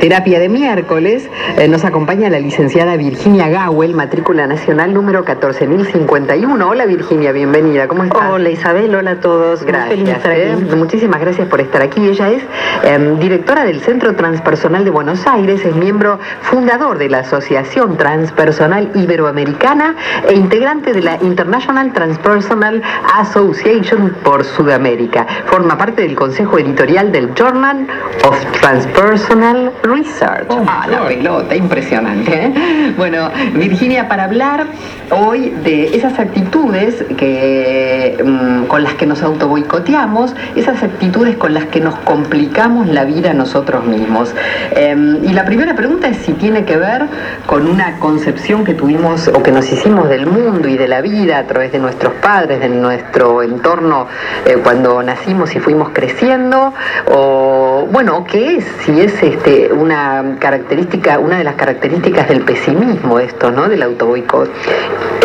Terapia de miércoles eh, nos acompaña la licenciada Virginia Gawel, matrícula nacional número 14051. Hola Virginia, bienvenida. ¿Cómo estás? Hola Isabel, hola a todos. Gracias. ¿eh? Muchísimas gracias por estar aquí. Ella es em, directora del Centro Transpersonal de Buenos Aires, es miembro fundador de la Asociación Transpersonal Iberoamericana e integrante de la International Transpersonal Association por Sudamérica. Forma parte del consejo editorial del Journal of Transpersonal Research. Oh, ah, la pelota, impresionante. ¿eh? Bueno, Virginia, para hablar hoy de esas actitudes que, mm, con las que nos autoboicoteamos, esas actitudes con las que nos complicamos la vida nosotros mismos. Em, y la primera pregunta es si tiene que ver con una concepción que tuvimos o que nos hicimos del mundo y de la vida a través de nuestros padres, de nuestro entorno eh, cuando nacimos y fuimos creciendo, o bueno, ¿qué es? Si es este una característica, una de las características del pesimismo esto, ¿no? Del autoboicot.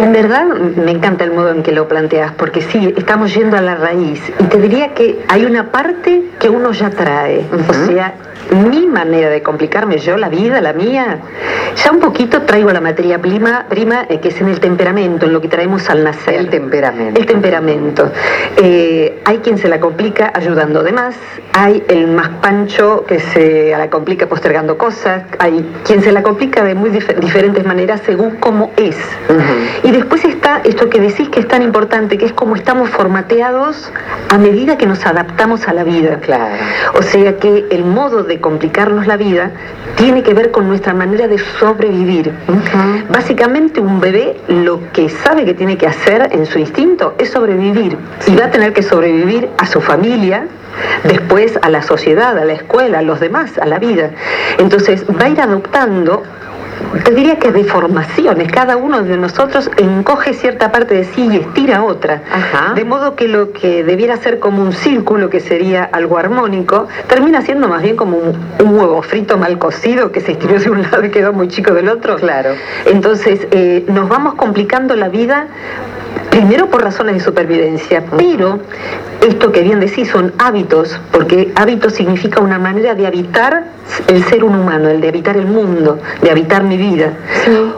En verdad me encanta el modo en que lo planteas, porque sí, estamos yendo a la raíz. Y te diría que hay una parte que uno ya trae. O sea, mi manera de complicarme yo la vida, la mía, ya un poquito traigo la materia prima, prima eh, que es en el temperamento, en lo que traemos al nacer. El temperamento. El temperamento. Eh, hay quien se la complica ayudando de más, hay el más pancho que se la complica postergando cosas, hay quien se la complica de muy diferentes maneras según cómo es. Y después está esto que decís que es tan importante, que es como estamos formateados a medida que nos adaptamos a la vida. Claro. O sea que el modo de complicarnos la vida tiene que ver con nuestra manera de sobrevivir. Básicamente un bebé lo que sabe que tiene que hacer en su instinto es sobrevivir y va a tener que sobrevivir a su familia, después a la sociedad, a la escuela, a los demás, a la vida. Entonces va a ir adoptando te diría que deformaciones. Cada uno de nosotros encoge cierta parte de sí y estira otra. De modo que lo que debiera ser como un círculo, que sería algo armónico, termina siendo más bien como un, huevo frito mal cocido que se estiró de un lado y quedó muy chico del otro. Claro. Entonces, eh, nos vamos complicando la vida primero por razones de supervivencia, pero esto que bien decís son hábitos, porque hábito significa una manera de habitar el ser humano, el de habitar el mundo, de habitar mi vida.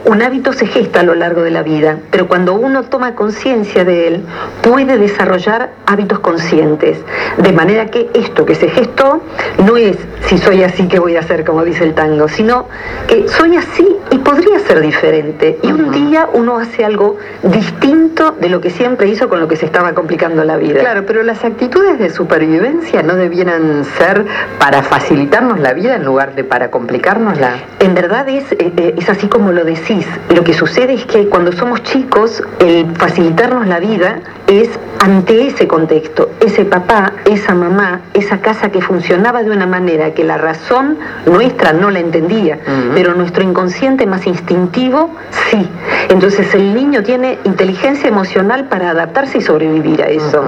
Un hábito se gesta a lo largo de la vida, pero cuando uno toma conciencia de él, puede desarrollar hábitos conscientes. De manera que esto que se gestó no es si soy así que voy a hacer, como dice el tango, sino que soy así y podría ser diferente. Y un día uno hace algo distinto de lo que siempre hizo con lo que se estaba complicando la vida. Claro, pero las actitudes de supervivencia no debieran ser para facilitarnos la vida en lugar de para complicárnosla. En verdad es, eh, eh, es así como lo decís. Lo que sucede es que cuando somos chicos, el facilitarnos la vida es ante ese contexto, ese papá, esa mamá, esa casa que funcionaba de una manera que la razón nuestra no la entendía, pero nuestro inconsciente más instintivo sí. Entonces el niño tiene inteligencia emocional para adaptarse y sobrevivir a eso.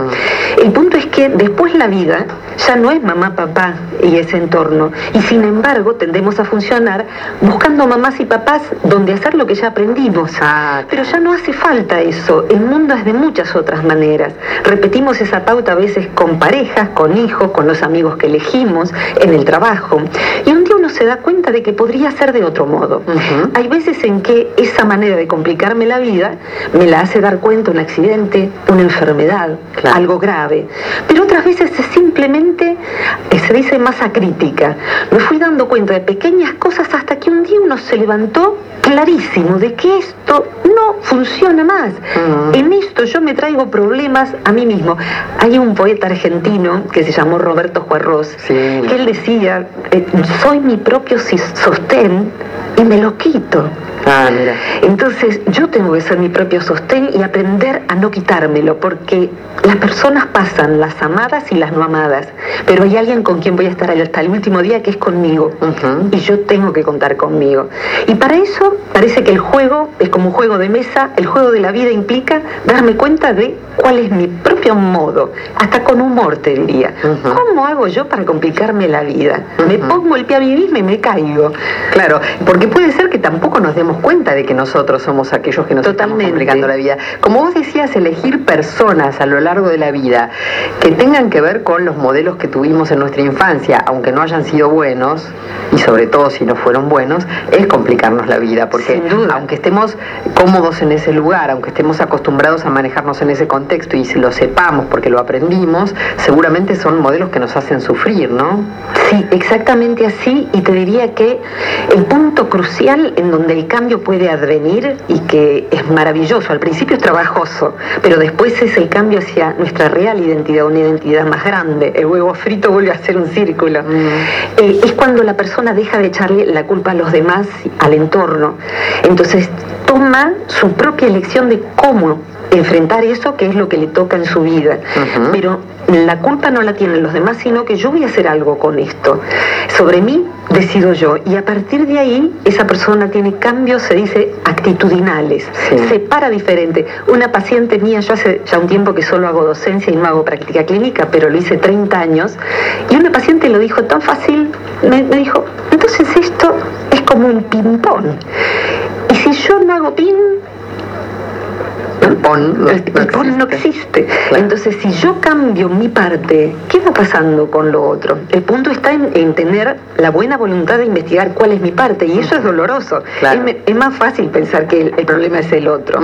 El punto es que después la vida ya no es mamá, papá y ese entorno. Y sin embargo tendemos a funcionar buscando mamás y papás donde hacer lo que ya aprendimos. Ah, pero ya no hace falta eso. El mundo es de muchas otras maneras. Repetimos esa pauta a veces con parejas, con hijos, con los amigos que elegimos, en el trabajo. Y un día uno se da cuenta de que podría ser de otro modo. Hay veces en que esa manera de complicarme la vida me la hace dar cuenta un accidente, una enfermedad, algo grave. Pero otras veces es simplemente, eh, se dice masa crítica. Me fui dando cuenta de pequeñas cosas hasta que un día uno se levantó clarísimo de que esto no funciona más. En esto yo me traigo problemas a mí mismo. Hay un poeta argentino que se llamó Roberto Juarros, que él decía, eh, soy mi propio sostén y me lo quito. Ah, Entonces yo tengo que ser mi propio sostén y aprender a no quitármelo, porque las personas pasan, las amadas y las no amadas, pero hay alguien con quien voy a estar hasta el último día que es conmigo, y yo tengo que contar conmigo. Y para eso parece que el juego es como un juego de mesa, el juego de la vida implica darme cuenta de cuál es mi propio modo, hasta con humor te diría. ¿Cómo hago yo para complicarme la vida? Me pongo el pie a mí misma y me caigo. Claro, porque puede ser que tampoco nos demos cuenta de que nosotros somos aquellos que nos estamos complicando la vida. Como vos decías, elegir personas a lo largo de la vida que tengan que ver con los modelos que tuvimos en nuestra infancia, aunque no hayan sido buenos, y sobre todo si no fueron buenos, es complicarnos la vida, porque aunque estemos cómodos en ese lugar, aunque estemos acostumbrados a manejarnos en ese contexto y si lo sepamos porque lo aprendimos, seguramente son modelos que nos hacen sufrir, ¿no? Sí, exactamente así, y te diría que el punto crucial en donde el cambio puede advenir y que es maravilloso, al principio es trabajoso, pero después es el cambio hacia nuestra real identidad, una identidad más grande, el huevo frito vuelve a ser un círculo, mm. eh, es cuando la persona deja de echarle la culpa a los demás, al entorno, entonces toma su propia elección de cómo enfrentar eso que es lo que le toca en su vida. Pero la culpa no la tienen los demás, sino que yo voy a hacer algo con esto. Sobre mí decido yo. Y a partir de ahí, esa persona tiene cambios, se dice, actitudinales. Se para diferente. Una paciente mía, yo hace ya un tiempo que solo hago docencia y no hago práctica clínica, pero lo hice 30 años, y una paciente lo dijo tan fácil, me, me dijo, entonces esto es como un ping-pong. Y si yo no hago ping, el PON no, existe. Entonces, si yo cambio mi parte, ¿qué va pasando con lo otro? El punto está en, tener la buena voluntad de investigar cuál es mi parte, y eso es doloroso. Es, más fácil pensar que el, problema es el otro.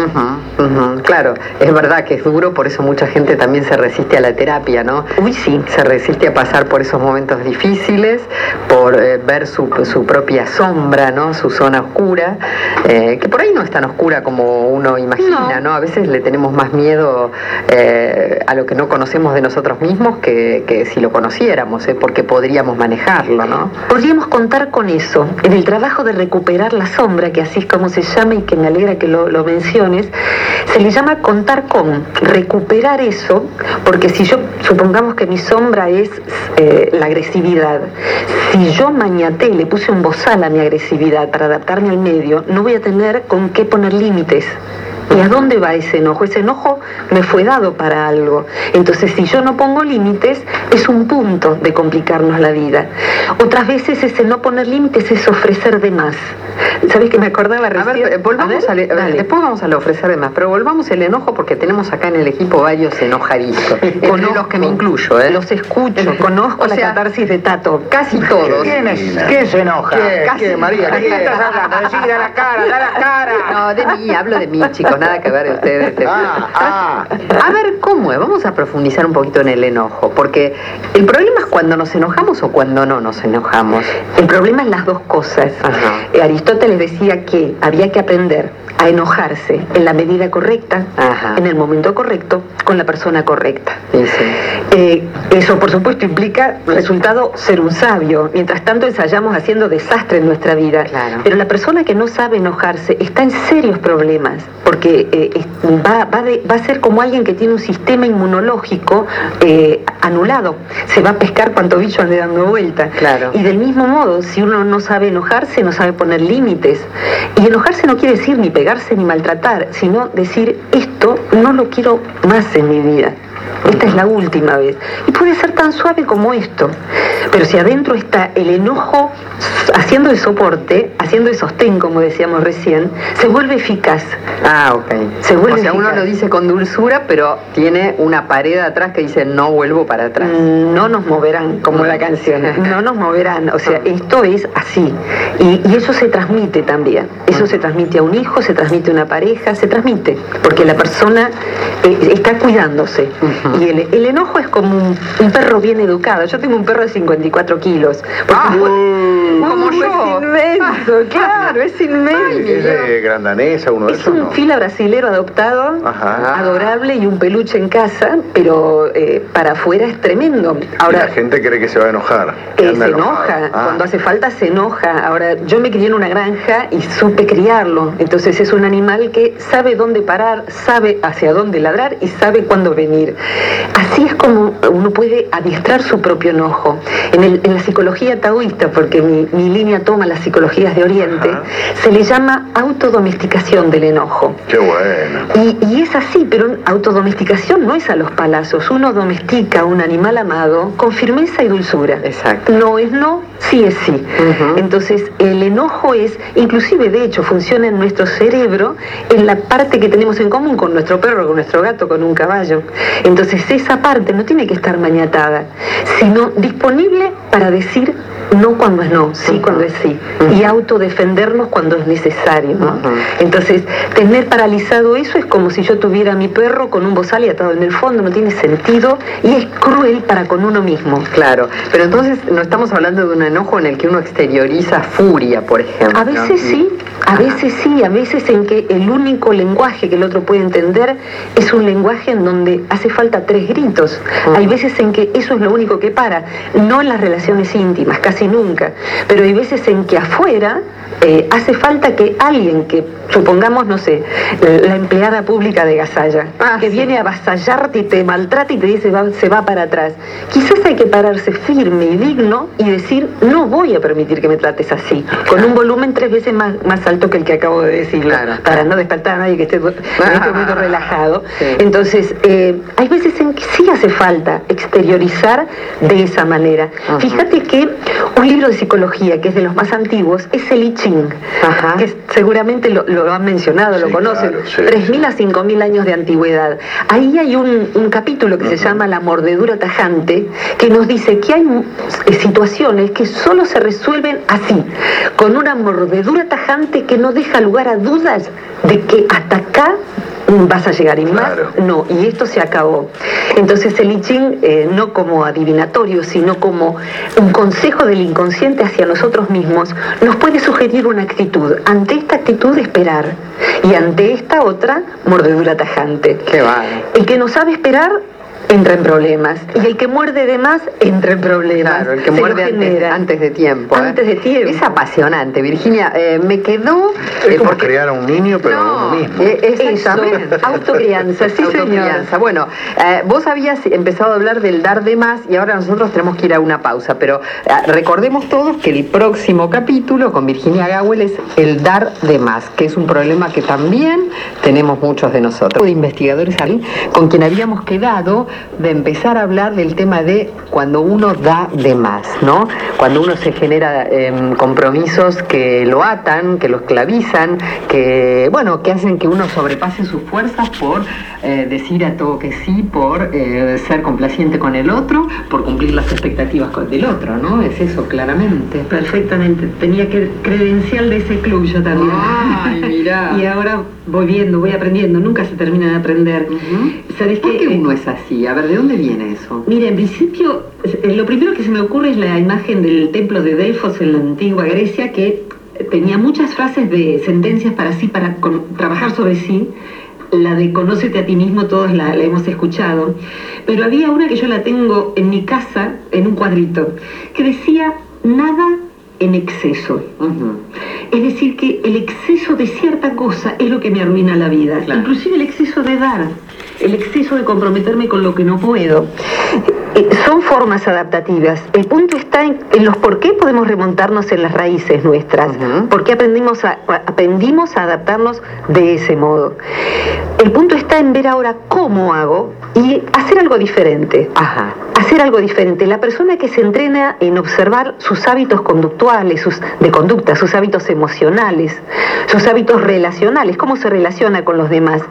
Claro, es verdad que es duro, por eso mucha gente también se resiste a la terapia, ¿no? Uy, sí. Se resiste a pasar por esos momentos difíciles, por eh, ver su, propia sombra, ¿no? Su zona oscura, eh, que por ahí no es tan oscura como uno imagina, ¿no? Veces le tenemos más miedo eh, a lo que no conocemos de nosotros mismos que, si lo conociéramos, ¿eh? porque podríamos manejarlo, ¿no? Podríamos contar con eso. En el trabajo de recuperar la sombra, que así es como se llama y que me alegra que lo, menciones, se le llama contar con, recuperar eso, porque si yo, supongamos que mi sombra es eh, la agresividad, si yo mañaté, le puse un bozal a mi agresividad para adaptarme al medio, no voy a tener con qué poner límites. ¿Y a dónde va ese enojo? Ese enojo me fue dado para algo. Entonces, si yo no pongo límites, es un punto de complicarnos la vida. Otras veces ese no poner límites es ofrecer de más. ¿Sabes que me acordaba recién? A ver, volvamos a después vamos a ofrecer de más, pero volvamos el enojo porque tenemos acá en el equipo varios enojaditos. con los que me incluyo, ¿eh? Los escucho, conozco la catarsis de Tato. Casi todos. ¿Quién, es, ¿Quién se enoja? ¿Qué, ¿Qué María? ¿Qué estás hablando? Decí, da la cara, da la cara. No, de mí, hablo de mí, chicos nada que ver de ustedes. Ah, ah. A ver, ¿cómo es? Vamos a profundizar un poquito en el enojo, porque el problema es cuando nos enojamos o cuando no nos enojamos. El problema es las dos cosas. Eh, Aristóteles decía que había que aprender a enojarse en la medida correcta, en el momento correcto, con la persona correcta. Eh, eso, por supuesto, implica resultado ser un sabio. Mientras tanto, ensayamos haciendo desastre en nuestra vida. Pero la persona que no sabe enojarse está en serios problemas, porque eh, va, va, a ser como alguien que tiene un sistema inmunológico eh, anulado. Se va a pescar cuanto bicho ande dando vuelta. Claro. Y del mismo modo, si uno no sabe enojarse, no sabe poner límites. Y enojarse no quiere decir ni pegar ni maltratar, sino decir esto no lo quiero más en mi vida. Esta es la última vez. Y puede ser tan suave como esto. Pero si adentro está el enojo haciendo de soporte, haciendo de sostén, como decíamos recién, se vuelve eficaz. Ah, ok. Se vuelve o sea, uno lo dice con dulzura, pero tiene una pared atrás que dice no vuelvo para atrás. No nos moverán, como la canción. No nos moverán. O sea, esto es así. Y, eso se transmite también. Eso se transmite a un hijo, se transmite a una pareja, se transmite. Porque la persona eh, está cuidándose. Y el, enojo es como un, perro bien educado. Yo tengo un perro de 54 kilos. Ah, como yo. Es inmenso, claro, es inmenso. ¿Es de grandanesa uno de Es un fila brasilero adoptado, adorable y un peluche en casa, pero eh, para afuera es tremendo. Ahora, la gente cree que se va a enojar. se enoja, ah. cuando hace falta se enoja. Ahora, yo me crié en una granja y supe criarlo. Entonces es un animal que sabe dónde parar, sabe hacia dónde ladrar y sabe cuándo venir. Así es como uno puede adiestrar su propio enojo. En, la psicología taoísta, porque mi, línea toma la psicología psicologías de Oriente, Ajá. se le llama autodomesticación del enojo. Qué bueno. Y, y es así, pero autodomesticación no es a los palazos. Uno domestica a un animal amado con firmeza y dulzura. Exacto. No es no, sí es sí. Entonces, el enojo es, inclusive de hecho, funciona en nuestro cerebro en la parte que tenemos en común con nuestro perro, con nuestro gato, con un caballo. Entonces, esa parte no tiene que estar mañatada, sino disponible para decir no cuando es no, sí cuando es sí. Y autodefendernos cuando es necesario. ¿no? Entonces, tener paralizado eso es como si yo tuviera a mi perro con un bozal y atado en el fondo, no tiene sentido y es cruel para con uno mismo. Claro, pero entonces no estamos hablando de un enojo en el que uno exterioriza furia, por ejemplo. A veces sí, a veces sí, a veces en que el único lenguaje que el otro puede entender es un lenguaje en donde hace falta tres gritos. Hay veces en que eso es lo único que para, no en las relaciones íntimas, casi nunca, pero hay veces en que afuera eh, hace falta que alguien que, supongamos, no sé, la empleada pública de Gasalla, Ah, que sí. viene a avasallarte y te maltrata y te dice va- se va para atrás. Quizás hay que pararse firme y digno y decir no voy a permitir que me trates así, con un volumen tres veces más, más alto que el que acabo de decirlo, Claro, para no despertar a nadie que esté en este momento relajado. Sí. Entonces, eh, hay veces en que sí hace falta exteriorizar de esa manera. Fíjate que un libro de psicología, que es de los más antiguos, es el Ajá. que seguramente lo, lo han mencionado, lo Sí, conocen, claro, sí, 3.000 a 5.000 años de antigüedad. Ahí hay un, un capítulo que se llama La mordedura tajante, que nos dice que hay eh, situaciones que solo se resuelven así, con una mordedura tajante que no deja lugar a dudas de que hasta acá vas a llegar y más Claro. no, y esto se acabó. Entonces el I Ching, eh, no como adivinatorio, sino como un consejo del inconsciente hacia nosotros mismos, nos puede sugerir una actitud. Ante esta actitud, esperar. Y ante esta otra, mordedura tajante. Qué va. El que no sabe esperar entra en problemas. Y el que muerde de más entra en problemas. Claro, el que Se muerde antes, de tiempo. ¿eh? Antes de tiempo. Es apasionante, Virginia. Eh, me quedó... Es eh, como porque- criar a un niño, pero No, uno mismo. eh, exactamente. autocrianza, sí señor. Autocrianza. Bueno, eh, vos habías empezado a hablar del dar de más y ahora nosotros tenemos que ir a una pausa, pero eh, recordemos todos que el próximo capítulo con Virginia Gawel es el dar de más, que es un problema que también tenemos muchos de nosotros. De investigadores con quien habíamos quedado de empezar a hablar del tema de cuando uno da de más, ¿no? Cuando uno se genera em, compromisos que lo atan, que lo esclavizan, que, bueno, que hacen que uno sobrepase sus fuerzas por eh, decir a todo que sí, por eh, ser complaciente con el otro, por cumplir las expectativas del otro, ¿no? Es eso, claramente. Perfectamente. Tenía que credencial de ese club yo también. Ay, mirá. y ahora voy viendo, voy aprendiendo. Nunca se termina de aprender. ¿Sabes ¿Por qué? qué uno es así? A ver, ¿de dónde viene eso? Mira, en principio, eh, lo primero que se me ocurre es la imagen del templo de Delfos en la antigua Grecia, que tenía muchas frases de sentencias para sí, para con- trabajar sobre sí. La de conócete a ti mismo, todos la, la hemos escuchado. Pero había una que yo la tengo en mi casa, en un cuadrito, que decía, nada en exceso. Es decir, que el exceso de cierta cosa es lo que me arruina la vida. Claro. Inclusive el exceso de dar, el exceso de comprometerme con lo que no puedo. Eh, Son formas adaptativas. El punto está en, en los por qué podemos remontarnos en las raíces nuestras. Ujú. ¿Por qué aprendimos a, a- aprendimos a adaptarnos de ese modo? El punto está en ver ahora cómo hago y hacer algo diferente Ajá. Hacer algo diferente. La persona que se entrena en observar sus hábitos conductuales, sus, de conducta, sus hábitos emocionales, sus hábitos relacionales, cómo se relaciona con los demás,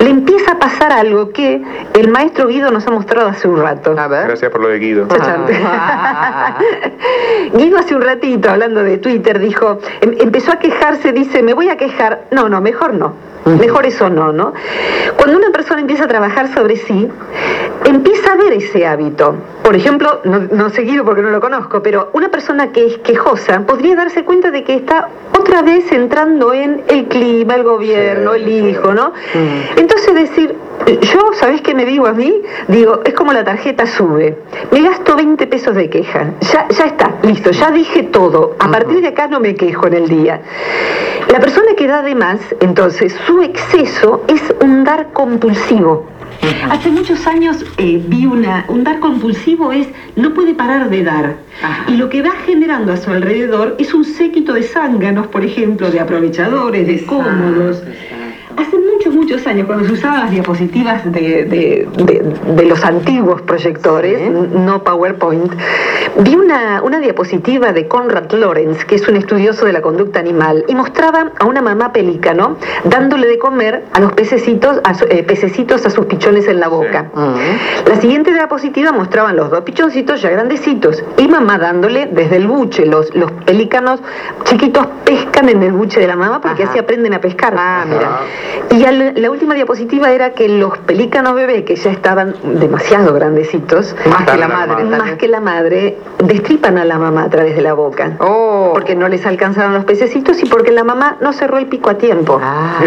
le empieza a pasar algo que el maestro Guido nos ha mostrado hace un rato. A ver. Gracias por lo de Guido. Ah. Guido hace un ratito, hablando de Twitter, dijo, em- empezó a quejarse, dice, me voy a quejar. No, no, mejor no. Mejor eso no, ¿no? Cuando una persona empieza a trabajar sobre sí, empieza a ver ese hábito. Por ejemplo, no, no sé Guido porque no lo conozco, pero una persona que es quejosa podría darse cuenta de que está otra vez entrando en el clima, el gobierno, Sí, el hijo, ¿no? Mm. Entonces decir, yo, ¿sabés qué me digo a mí? Digo, es como la tarjeta sube. Me gasto 20 pesos de queja. Ya, ya está, listo, ya dije todo. A partir de acá no me quejo en el día. La persona que da de más, entonces, su exceso es un dar compulsivo. Hace muchos años eh, vi una, un dar compulsivo es no puede parar de dar. Ajá. Y lo que va generando a su alrededor es un séquito de zánganos, por ejemplo, de aprovechadores, de cómodos. Hace muchos, muchos años, cuando se usaban las diapositivas de, de- de- de los antiguos proyectores, no PowerPoint, vi una, una diapositiva de Conrad Lorenz, que es un estudioso de la conducta animal, y mostraba a una mamá pelícano dándole de comer a los pececitos, a, su- eh, pececitos a sus pichones en la boca. La siguiente diapositiva mostraban los dos pichoncitos ya grandecitos y mamá dándole desde el buche. Los, los pelícanos chiquitos pescan en el buche de la mamá porque Ajá. así aprenden a pescar. Ah, mira. Y al- la última diapositiva era que los pelícanos bebés, que ya estaban demasiado grandecitos, Más que la madre. más. que la madre, destripan a la mamá a través de la boca. Oh. Porque no les alcanzaron los pececitos y porque la mamá no cerró el pico a tiempo. Ah.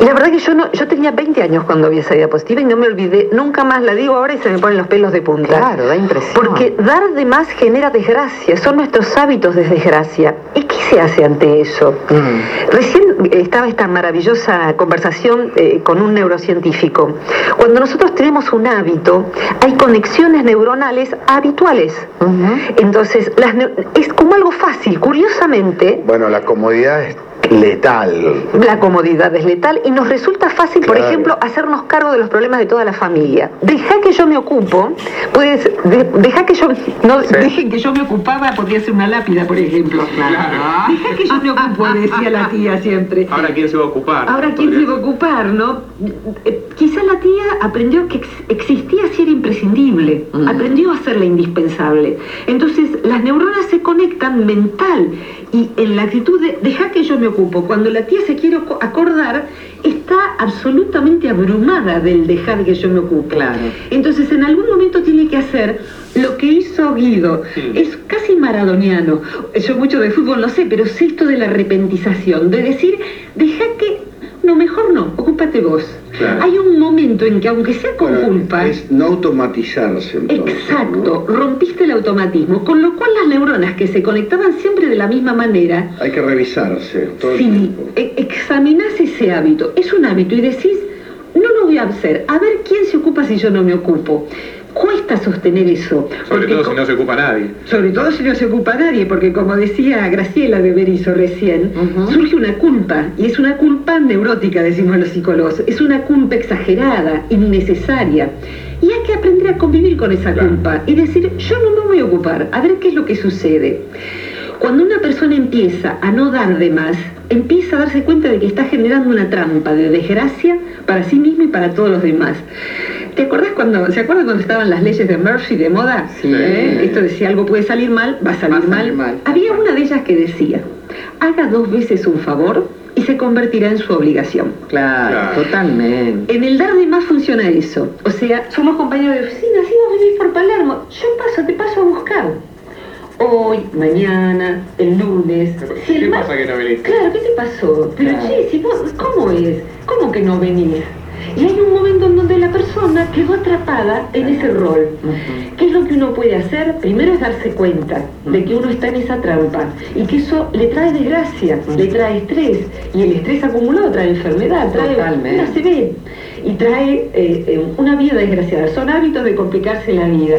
Y la verdad que yo no, yo tenía 20 años cuando vi esa diapositiva y no me olvidé, nunca más la digo ahora y se me ponen los pelos de punta. Claro, da impresión. Porque dar de más genera desgracia, son nuestros hábitos de desgracia. ¿Y qué se hace ante eso? Mm. Recién estaba esta maravillosa conversación eh, con un neurocientífico. Cuando nosotros tenemos un hábito, hay conexiones neuronales habituales. Entonces, las es como algo fácil, curiosamente, Bueno, la comodidad es letal. la comodidad es letal y nos resulta fácil, por Claro. ejemplo, hacernos cargo de los problemas de toda la familia. Deja que yo me ocupo, puedes, de- deja que yo, no, Sí. dejen que yo me ocupaba, podría ser una lápida, por ejemplo. Deja que yo me ocupo, decía la tía siempre. Ahora quién se va a ocupar. Ahora, ¿quién se va a ocupar, no? Eh, Quizá la tía aprendió que ex- existía si era imprescindible, Mm. aprendió a hacerla indispensable. Entonces, las neuronas se conectan mental y en la actitud de deja que yo me ocupo. Cuando la tía se quiere acordar, está absolutamente abrumada del dejar que yo me ocupe. Claro. Entonces, en algún momento tiene que hacer lo que hizo Guido. Es casi maradoniano. Yo mucho de fútbol no sé, pero sé esto de la repentización, de decir, deja que... Vos. Claro. Hay un momento en que, aunque sea con culpa... Es no automatizarse entonces. Exacto, ¿no? rompiste el automatismo, con lo cual las neuronas que se conectaban siempre de la misma manera, Hay que revisarse todo el si tiempo. e- examinás ese hábito, es un hábito y decís, no lo voy a hacer, a ver quién se ocupa si yo no me ocupo. Cuesta sostener eso. Sobre todo si no se ocupa nadie. sobre todo si no se ocupa nadie, porque como decía Graciela de Berizo recién, surge una culpa, y es una culpa neurótica, decimos los psicólogos, es una culpa exagerada, innecesaria. Y hay que aprender a convivir con esa Claro. culpa y decir, yo no me voy a ocupar, a ver qué es lo que sucede. Cuando una persona empieza a no dar de más, empieza a darse cuenta de que está generando una trampa de desgracia para sí mismo y para todos los demás. ¿Te acordás cuando, ¿se acuerdan cuando estaban las leyes de Murphy de moda? Sí. ¿Eh? Esto de si algo puede salir mal, va a salir, Va a salir mal. mal. Había una de ellas que decía, haga dos veces un favor y se convertirá en su obligación. Claro, Claro. totalmente. En el dar de más funciona eso. O sea, somos compañeros de oficina, si vos vivís por Palermo, yo paso, te paso a buscar. Hoy, mañana, el lunes. si el ¿Qué mar- pasa que no viniste? Claro, ¿qué te pasó? Pero Claro. che, si vos, ¿cómo es? ¿Cómo que no venís? Y hay un momento en donde la persona quedó atrapada en ese rol. ¿Qué es lo que uno puede hacer? Primero es darse cuenta de que uno está en esa trampa y que eso le trae desgracia, le trae estrés y el estrés acumulado trae enfermedad, trae Totalmente. una y trae eh, eh, una vida desgraciada. Son hábitos de complicarse la vida.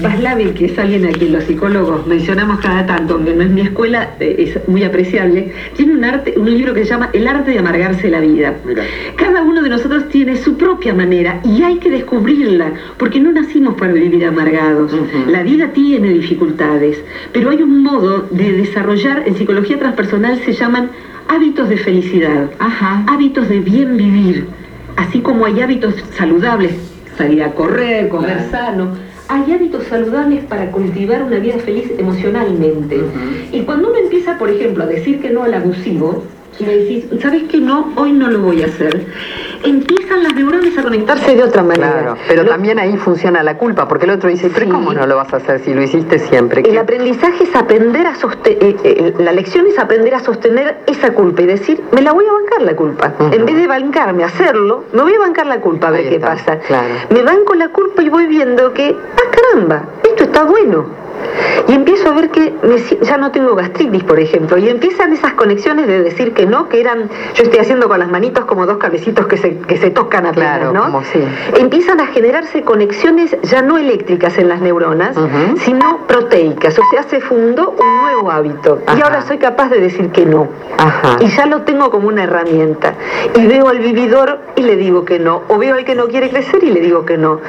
Paslavil, que es alguien a quien los psicólogos mencionamos cada tanto, aunque no es mi escuela, eh, es muy apreciable, tiene un, arte, un libro que se llama El arte de amargarse la vida. Mira. Cada uno de nosotros tiene su propia manera y hay que descubrirla, porque no nacimos para vivir amargados. La vida tiene dificultades, pero hay un modo de desarrollar, en psicología transpersonal se llaman hábitos de felicidad, Ajá. hábitos de bien vivir, así como hay hábitos saludables, salir a correr, comer Claro. sano. Hay hábitos saludables para cultivar una vida feliz emocionalmente. Y cuando uno empieza, por ejemplo, a decir que no al abusivo, y le decís, ¿sabes qué no? Hoy no lo voy a hacer. Empiezan las neuronas a conectarse de otra manera. Claro, pero Lo- también ahí funciona la culpa, porque el otro dice, pero Sí. ¿cómo no lo vas a hacer si lo hiciste siempre? El ¿Qué- aprendizaje es aprender a sostener, la lección es aprender a sostener esa culpa y decir, me la voy a bancar la culpa. En vez de bancarme, hacerlo, me voy a bancar la culpa a ver Ahí qué está, pasa. claro. Me banco la culpa y voy viendo que, ah, caramba, esto está bueno. Y empiezo a ver que me ya no tengo gastritis, por ejemplo, y empiezan esas conexiones de decir que no, que eran, yo estoy haciendo con las manitos como dos cabecitos que se, que se tocan apenas, Claro, ¿no? como sí. Empiezan a generarse conexiones ya no eléctricas en las neuronas, sino proteicas, o sea, se fundó un nuevo hábito. Y ahora soy capaz de decir que no. Ajá. Y ya lo tengo como una herramienta. Y veo al vividor y le digo que no. O veo al que no quiere crecer y le digo que no.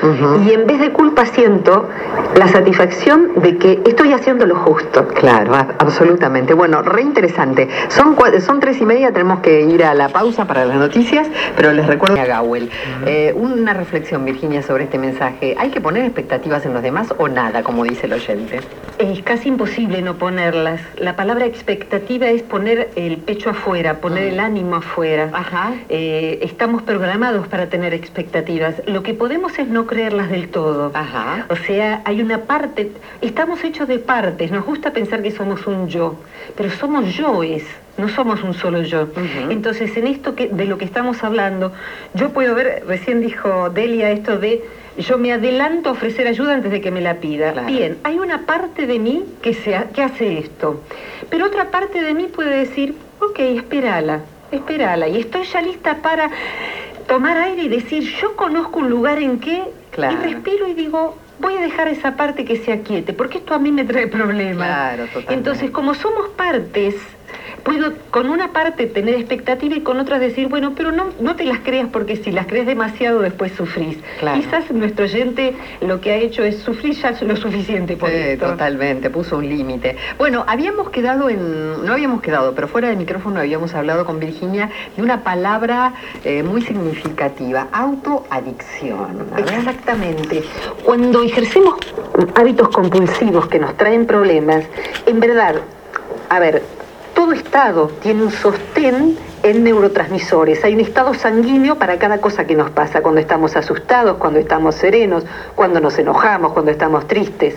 Y en vez de culpa siento la satisfacción de que estoy haciendo lo justo. Claro, absolutamente. Bueno, re interesante. Son, son tres y media, tenemos que ir a la pausa para las noticias, pero les recuerdo a Gawel. Eh, una reflexión, Virginia, sobre este mensaje. ¿Hay que poner expectativas en los demás o nada, como dice el oyente? Es casi imposible no ponerlas. La palabra expectativa es poner el pecho afuera, poner el ánimo afuera. Ajá. Eh, estamos programados para tener expectativas. Lo que podemos es no creerlas del todo. Ajá. O sea, hay una parte, estamos hechos de partes, nos gusta pensar que somos un yo, pero somos yoes, no somos un solo yo. Entonces, en esto que, de lo que estamos hablando, yo puedo ver, recién dijo Delia esto de, yo me adelanto a ofrecer ayuda antes de que me la pida. Claro. Bien, hay una parte de mí que, que hace esto, pero otra parte de mí puede decir, ok, espérala, espérala, y estoy ya lista para tomar aire y decir, yo conozco un lugar en que, Claro. y respiro y digo, voy a dejar esa parte que se aquiete, porque esto a mí me trae problemas. Claro, totalmente. Entonces, como somos partes, puedo con una parte tener expectativa y con otras decir, bueno, pero no, no te las creas porque si las crees demasiado después sufrís. Claro. Quizás nuestro oyente lo que ha hecho es sufrir ya lo suficiente por Sí, esto. totalmente, puso un límite. Bueno, habíamos quedado en, no habíamos quedado, pero fuera de micrófono habíamos hablado con Virginia de una palabra eh, muy significativa, autoadicción. Exactamente. Cuando ejercemos hábitos compulsivos que nos traen problemas, en verdad, a ver, todo estado tiene un sostén en neurotransmisores. Hay un estado sanguíneo para cada cosa que nos pasa, cuando estamos asustados, cuando estamos serenos, cuando nos enojamos, cuando estamos tristes.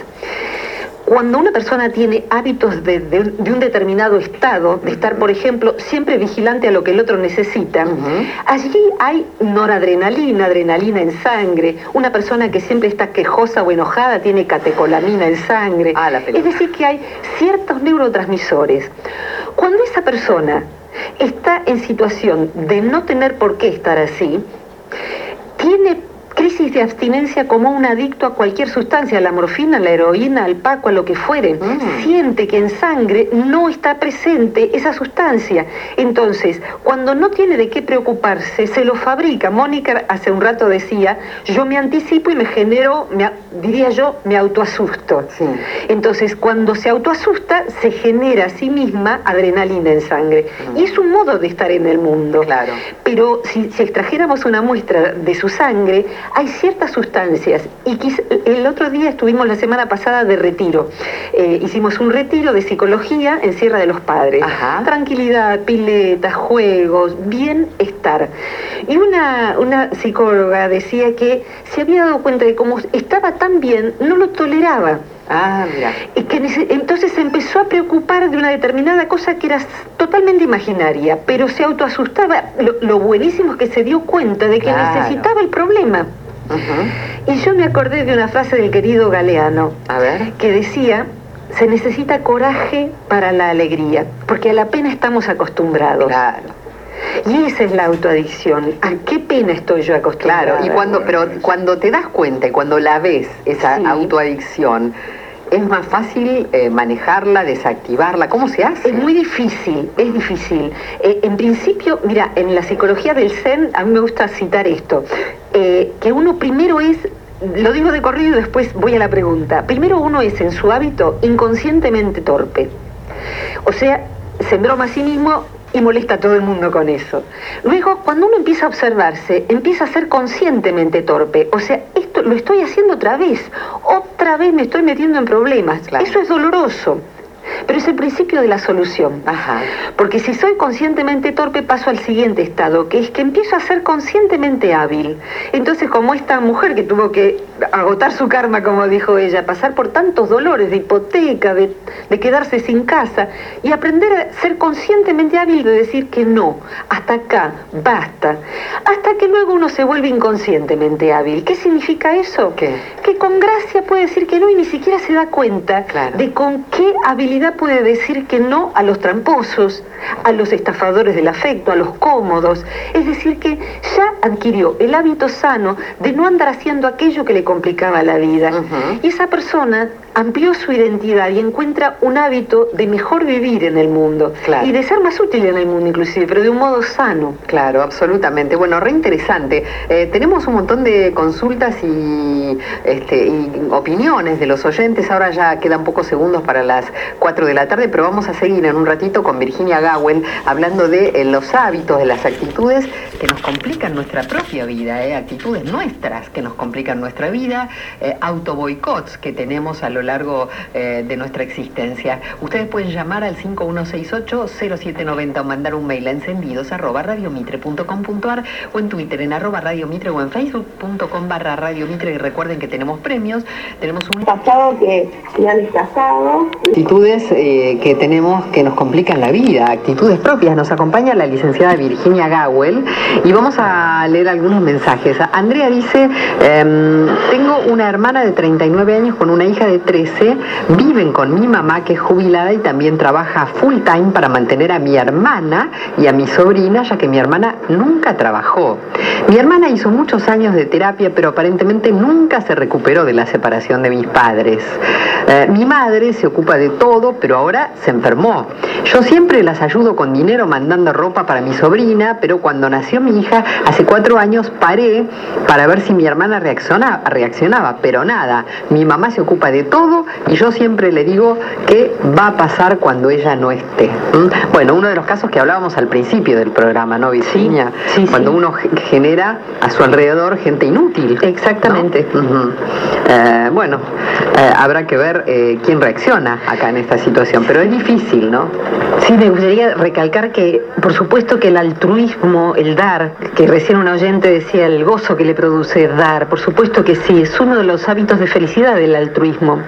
Cuando una persona tiene hábitos de, de- de un determinado estado, de estar, por ejemplo, siempre vigilante a lo que el otro necesita, allí hay noradrenalina, adrenalina en sangre. Una persona que siempre está quejosa o enojada tiene catecolamina en sangre. Ah, la es decir, que hay ciertos neurotransmisores. Cuando esa persona está en situación de no tener por qué estar así, tiene crisis de abstinencia como un adicto a cualquier sustancia, a la morfina, a la heroína, al paco, a lo que fuere. Mm. Siente que en sangre no está presente esa sustancia. Entonces, cuando no tiene de qué preocuparse, se lo fabrica. Mónica hace un rato decía, yo me anticipo y me genero, me diría yo, me autoasusto. Sí. Entonces, cuando se autoasusta, se genera a sí misma adrenalina en sangre. Y es un modo de estar en el mundo. Claro. Pero si, si extrajéramos una muestra de su sangre, hay ciertas sustancias. Y el otro día estuvimos la semana pasada de retiro. Eh, hicimos un retiro de psicología en Sierra de los Padres. Ajá. Tranquilidad, piletas, juegos, bienestar. Y una, una psicóloga decía que se había dado cuenta de cómo estaba tan bien, no lo toleraba. Ah, mira. Y que entonces se empezó a preocupar de una determinada cosa que era totalmente imaginaria, pero se autoasustaba. Lo, lo buenísimo es que se dio cuenta de que Claro. necesitaba el problema. Y yo me acordé de una frase del querido Galeano, A ver. que decía, se necesita coraje para la alegría, porque a la pena estamos acostumbrados. Claro. Y esa es la autoadicción. ¿A qué pena estoy yo acostumbrada? Claro, y cuando, pero cuando te das cuenta y cuando la ves, esa Sí. autoadicción, es más fácil eh, manejarla, desactivarla. ¿Cómo se hace? Es muy difícil, es difícil. Eh, en principio, mira, en la psicología del Zen, a mí me gusta citar esto, eh, que uno primero es, lo digo de corrido y después voy a la pregunta, primero uno es en su hábito inconscientemente torpe. O sea, se broma a sí mismo y molesta a todo el mundo con eso. Luego, cuando uno empieza a observarse, empieza a ser conscientemente torpe. O sea, esto lo estoy haciendo otra vez. Otra vez me estoy metiendo en problemas. Claro. Eso es doloroso. Pero es el principio de la solución. Ajá. Porque si soy conscientemente torpe, paso al siguiente estado, que es que empiezo a ser conscientemente hábil. Entonces, como esta mujer que tuvo que agotar su karma, como dijo ella, pasar por tantos dolores de hipoteca, de, de quedarse sin casa, y aprender a ser conscientemente hábil de decir que no, hasta acá, basta, hasta que luego uno se vuelve inconscientemente hábil. ¿Qué significa eso? ¿Qué? Que con gracia puede decir que no y ni siquiera se da cuenta Claro. de con qué habilidad puede decir que no a los tramposos, a los estafadores del afecto, a los cómodos. Es decir, que ya adquirió el hábito sano de no andar haciendo aquello que le complicaba la vida. Y esa persona amplió su identidad y encuentra un hábito de mejor vivir en el mundo Claro. y de ser más útil en el mundo inclusive, pero de un modo sano. Claro, absolutamente. Bueno, re interesante. Eh, tenemos un montón de consultas y, este, y opiniones de los oyentes. Ahora ya quedan pocos segundos para las 4 de la tarde, pero vamos a seguir en un ratito con Virginia Gawel hablando de eh, los hábitos, de las actitudes que nos complican nuestra propia vida, eh, actitudes nuestras que nos complican nuestra vida, autoboicots que tenemos a lo largo eh, de nuestra existencia. Ustedes pueden llamar al 5168-0790 o mandar un mail a encendidos arroba radiomitre.com.ar o en Twitter en arroba radiomitre o en facebook.com barra radiomitre y recuerden que tenemos premios, tenemos un pasado que me han casado. actitudes eh, que tenemos que nos complican la vida, actitudes propias. Nos acompaña la licenciada Virginia Gawel y vamos a leer algunos mensajes. Andrea dice, em, tengo una hermana de 39 años con una hija de 13, viven con mi mamá que es jubilada y también trabaja full time para mantener a mi hermana y a mi sobrina, ya que mi hermana nunca trabajó. Mi hermana hizo muchos años de terapia, pero aparentemente nunca se recuperó de la separación de mis padres. Eh, mi madre se ocupa de todo, pero ahora se enfermó. Yo siempre las ayudo con dinero mandando ropa para mi sobrina, pero cuando nació mi hija, hace cuatro años paré para ver si mi hermana reacciona- reaccionaba, pero nada. Mi mamá se ocupa de todo y yo siempre le digo que va a pasar cuando ella no esté. ¿Mm? Bueno, uno de los casos que hablábamos al principio del programa, ¿no, Virginia? Sí, sí, cuando sí. uno ge- genera a su alrededor gente inútil. Exactamente. Eh, bueno, eh, habrá que ver eh, quién reacciona acá en esta situación, pero es difícil, ¿no? Sí, me gustaría recalcar que, por supuesto, que el altruismo, el dar, que recién un oyente decía el gozo que le produce dar, por supuesto que sí, es uno de los hábitos de felicidad del altruismo.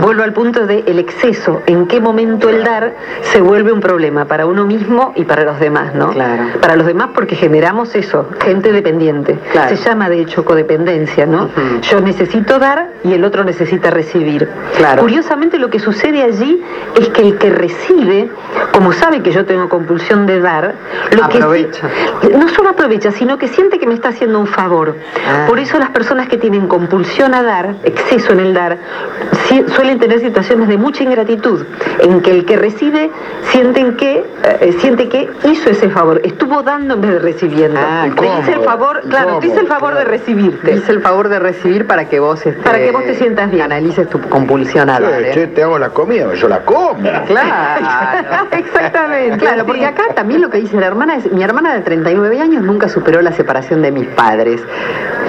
Vuelvo al punto del exceso, en qué momento el dar se vuelve un problema para uno mismo y para los demás, ¿no? Claro. Para los demás porque generamos eso, gente dependiente. Claro. Se llama de hecho codependencia, ¿no? Yo necesito dar y el otro necesita recibir. Claro. Curiosamente lo que sucede allí es que el que recibe, como sabe que yo tengo compulsión de dar, lo Aprovecha. que sí- no solo aprovecha, sino que siente que me está haciendo un favor. Ah. Por eso las personas que tienen compulsión a dar, exceso en el dar, suelen tener situaciones de mucha ingratitud, en que el que recibe sienten que eh, siente que hizo ese favor, estuvo dando en vez de recibiendo. Ah, te hice el favor, claro, te hice el favor de recibirte. Hice el favor de recibir para que vos este, Para que vos te sientas bien. analices tu compulsión a dar. Che, ¿eh? che, te hago la comida, yo la como. Claro. Exactamente. Claro, porque acá también lo que dice la hermana es, mi hermana de 39 años nunca superó la separación de mis padres.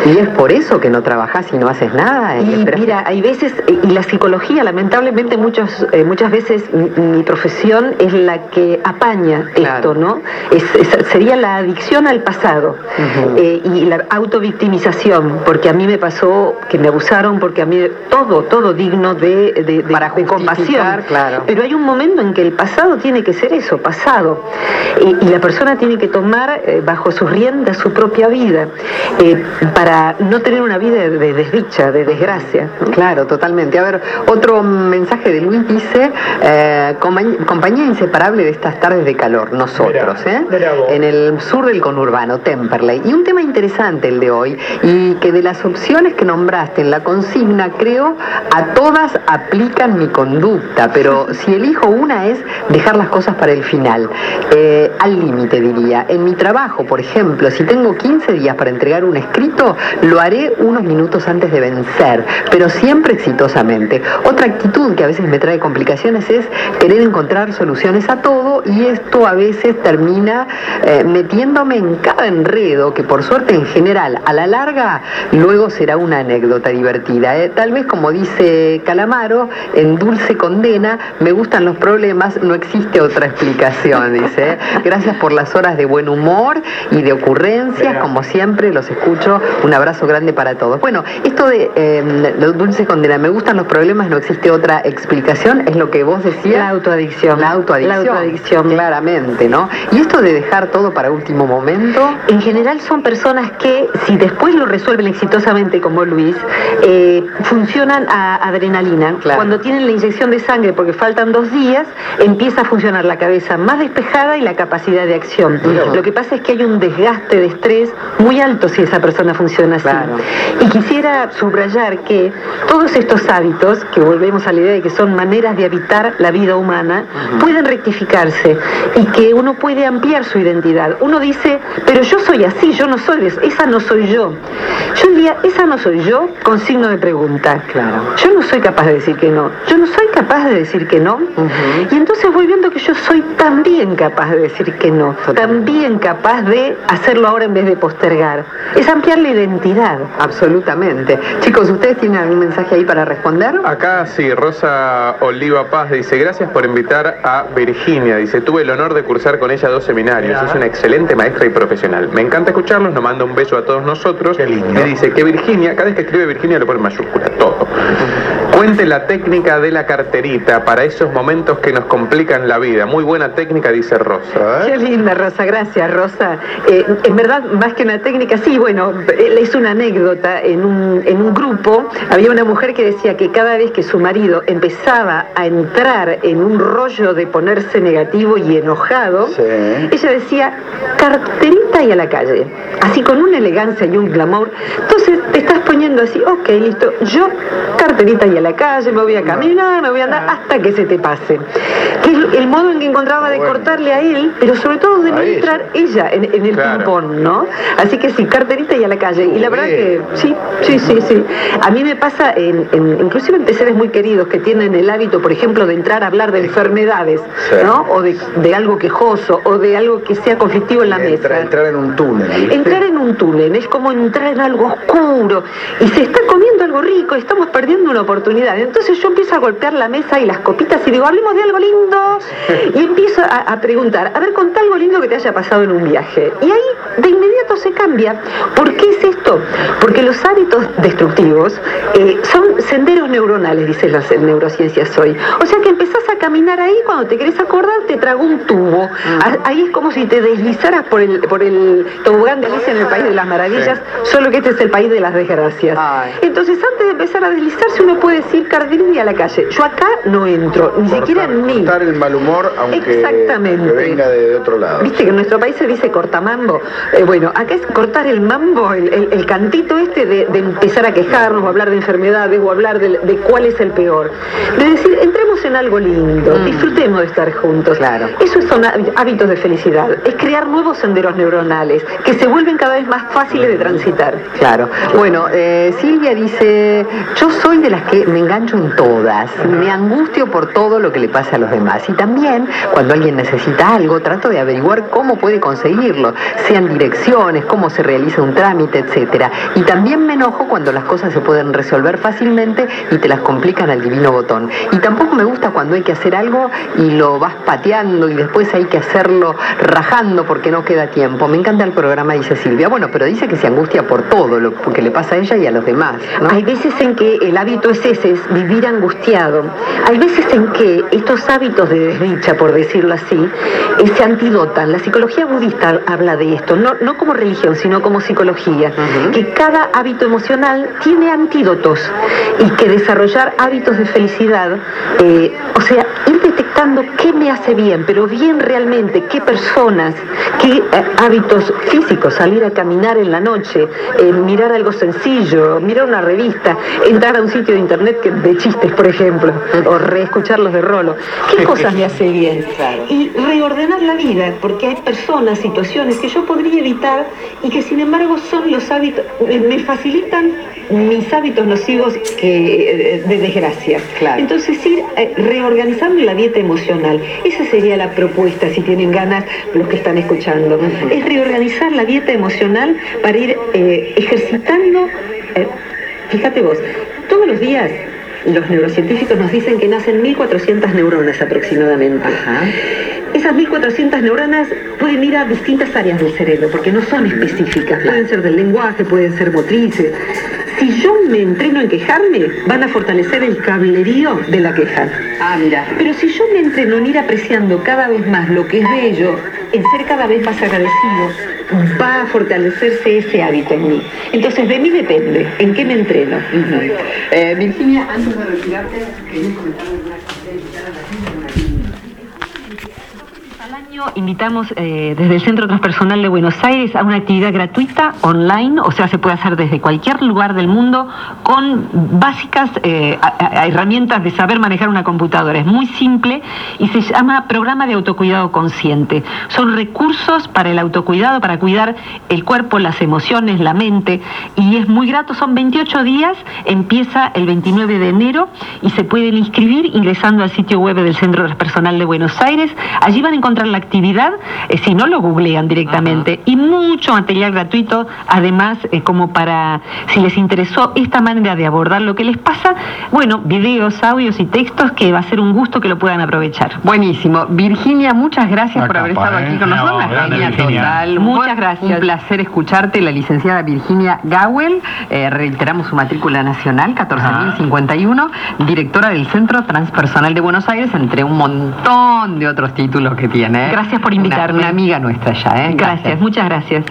Y es por eso que no trabajás y no haces nada. Y Esperás- mira, hay veces, eh, y la psicología, lamentablemente muchos, eh, muchas veces mi, mi profesión es la que apaña Claro. esto, ¿no? Es, es- sería la adicción al pasado eh, y la autovictimización, porque a mí me pasó que me abusaron, porque a mí todo, todo digno de, de, de- Para de compasión. claro. Pero hay un momento en que el pasado tiene que ser eso, pasado. Y, y la persona tiene que tomar eh, bajo sus riendas su propia vida para no tener una vida de, de desdicha, de desgracia. ¿no? Claro, totalmente. A ver, otro mensaje de Luis dice, eh, "Compañ- compañía inseparable de estas tardes de calor, nosotros, Mirá, ¿eh? mirá. En el sur del conurbano, Temperley. Y un tema interesante el de hoy, y que de las opciones que nombraste en la consigna, creo, a todas aplican mi conducta, pero si elijo una es dejar las cosas para el final, Eh, al límite diría. En mi trabajo, por ejemplo, si tengo 15 días para entregar un escrito, Lo haré unos minutos antes de vencer, pero siempre exitosamente. Otra actitud que a veces me trae complicaciones es querer encontrar soluciones a todo y esto a veces termina eh, metiéndome en cada enredo que por suerte en general a la larga luego será una anécdota divertida. ¿eh? Tal vez como dice Calamaro, en Dulce Condena, me gustan los problemas, no existe otra explicación, dice. ¿eh? Gracias por las horas de buen humor y de ocurrencias, como siempre, los escucho. Un abrazo grande para todos. Bueno, esto de eh, Dulce Condena, me gustan los problemas, no existe otra explicación, es lo que vos decías. La autoadicción. La autoadicción. La autoadicción. Claramente, ¿no? Y esto de dejar todo para último momento. En general son personas que, si después lo resuelven exitosamente como Luis, eh, funcionan a adrenalina. Cuando tienen la inyección de sangre porque faltan dos días, empieza a funcionar la cabeza más despejada y la capacidad de acción. Lo que pasa es que hay un desgaste de estrés muy alto si esa persona funciona así. Y quisiera subrayar que todos estos hábitos, que volvemos a la idea de que son maneras de habitar la vida humana, pueden rectificarse y que uno puede ampliar su identidad. Uno dice, pero yo soy así, yo no soy, esa no soy yo. Yo diría, esa no soy yo, con signo de pregunta. Claro. Yo no soy capaz de decir que no. Yo no soy capaz de decir que no. Y entonces voy viendo que yo soy también capaz de decir que no. También capaz de hacerlo ahora en vez de postergar. Es ampliar la identidad. Absolutamente. Chicos, ¿ustedes tienen algún mensaje ahí para responder? Acá sí, Rosa Oliva Paz dice, gracias por invitar a Virginia. Dice, tuve el honor de cursar con ella dos seminarios. Es una excelente maestra y profesional. Me encanta escucharlos, nos manda un beso a todos nosotros. Y dice que Virginia, cada vez que escribe Virginia lo pone en mayúscula, todo. Cuente la técnica de la carterita para esos momentos que nos complican la vida. Muy buena técnica, dice Rosa. ¿eh? Qué linda, Rosa. Gracias, Rosa. Eh, en verdad, más que una técnica, sí, bueno, es una anécdota. En un, en un grupo había una mujer que decía que cada vez que su marido empezaba a entrar en un rollo de ponerse negativo y enojado, ella decía, carterita y a la calle. Así con una elegancia y un glamour. Entonces te estás poniendo así, ok, listo, yo carterita y a la calle, me voy a caminar, me voy a andar hasta que se te pase. Que es el modo en que encontraba de cortarle a él, pero sobre todo de no entrar ella en, el ping-pong, ¿no? Así que sí, carterita y a la calle. Y la verdad que sí, sí, sí, sí. A mí me pasa, en, inclusive en seres muy queridos que tienen el hábito, por ejemplo, de entrar a hablar de enfermedades, ¿no? O de, algo quejoso, o de algo que sea conflictivo en la mesa. Entrar en un túnel. Entrar en un túnel, es como entrar en algo oscuro. Y se está comiendo algo rico, estamos perdiendo una oportunidad. Entonces yo empiezo a golpear la mesa y las copitas y digo, hablemos de algo lindo. Y empiezo a, preguntar, a ver, contá algo lindo que te haya pasado en un viaje. Y ahí de inmediato se cambia. ¿Por qué es esto? Porque los hábitos destructivos eh, son senderos neuronales, dicen las neurociencias hoy. O sea que empezás a caminar ahí, cuando te querés acordar, te trago un tubo. Ahí es como si te deslizaras por el, por el tobogán de Alicia en el País de las Maravillas, solo que este es el país de las desgracias. Entonces, antes de empezar a deslizarse, uno puede decir y a la calle. Yo acá no entro, ni siquiera en mí. Cortar el mal humor, aunque Exactamente. venga de, otro lado. Viste que en nuestro país se dice cortamambo. Eh, bueno, acá es cortar el mambo, el, cantito este de, empezar a quejarnos, o hablar de enfermedades, o hablar de, cuál es el peor. De decir, entremos en algo lindo, mm. disfrutemos de estar juntos. Claro. Esos son hábitos de felicidad. Es crear nuevos senderos neuronales que se vuelven cada vez más fáciles de transitar. Claro. Bueno, eh, Silvia dice, yo soy de las que me engancho en todas, me angustio por todo lo que le pasa a los demás. Y también, cuando alguien necesita algo, trato de averiguar cómo puede conseguirlo, sean direcciones, cómo se realiza un trámite, etcétera. Y también me enojo cuando las cosas se pueden resolver fácilmente y te las complican al divino botón. Y tampoco me gusta cuando hay que hacer algo y lo vas pateando y después hay que hacerlo rajando porque no queda tiempo. Me encanta el programa, dice Silvia. Bueno, pero dice que se angustia por todo lo que le pasa a ella y a los demás. Hay veces en que el hábito es ese, es vivir angustiado. Hay veces en que estos hábitos de desdicha, por decirlo así, eh, se antidotan. La psicología budista habla de esto, no, no como religión, sino como psicología, que cada hábito emocional tiene antídotos y que desarrollar hábitos de felicidad, eh, o sea, ir detectando qué me hace bien, pero bien realmente, qué personas, qué eh, hábitos físicos, salir a caminar en la noche, mirar algo sencillo, mirar una revista, entrar a un sitio de internet que, de chistes por ejemplo, o reescucharlos de rolo. ¿Qué cosas me hace bien? Y reordenar la vida, porque hay personas, situaciones que yo podría evitar y que sin embargo son los hábitos, me facilitan mis hábitos nocivos que, de desgracia. Entonces ir eh, reorganizando la dieta emocional, esa sería la propuesta si tienen ganas los que están escuchando, es reorganizar la dieta emocional para ir eh, ejercitando, eh, fíjate vos, todos los días los neurocientíficos nos dicen que nacen 1.400 neuronas aproximadamente. Esas 1.400 neuronas pueden ir a distintas áreas del cerebro porque no son específicas. Pueden ser del lenguaje, pueden ser motrices. Si yo me entreno en quejarme, van a fortalecer el cablerío de la queja. Ah, mira. Pero si yo me entreno en ir apreciando cada vez más lo que es bello, en ser cada vez más agradecido, va a fortalecerse ese hábito en mí. Entonces, de mí depende, en qué me entreno. Eh, Virginia, antes de retirarte, quería comentar alguna invitamos eh, desde el Centro Transpersonal de Buenos Aires a una actividad gratuita online, o sea, se puede hacer desde cualquier lugar del mundo con básicas eh, herramientas de saber manejar una computadora. Es muy simple y se llama Programa de Autocuidado Consciente. Son recursos para el autocuidado, para cuidar el cuerpo, las emociones, la mente y es muy grato. Son 28 días, empieza el 29 de enero y se pueden inscribir ingresando al sitio web del Centro Transpersonal de Buenos Aires. Allí van a encontrar la actividad, eh, si no lo googlean directamente, y mucho material gratuito, además, eh, como para, si les interesó esta manera de abordar lo que les pasa, bueno, videos, audios y textos que va a ser un gusto que lo puedan aprovechar. Buenísimo. Virginia, muchas gracias por haber estado aquí con nosotros. total. Muchas gracias. Un placer escucharte, la licenciada Virginia Gawel, eh, reiteramos su matrícula nacional, 14.051, directora del Centro Transpersonal de Buenos Aires, entre un montón de otros títulos que tiene. Gracias por invitarme. Una, amiga nuestra ya, ¿eh? gracias, muchas gracias.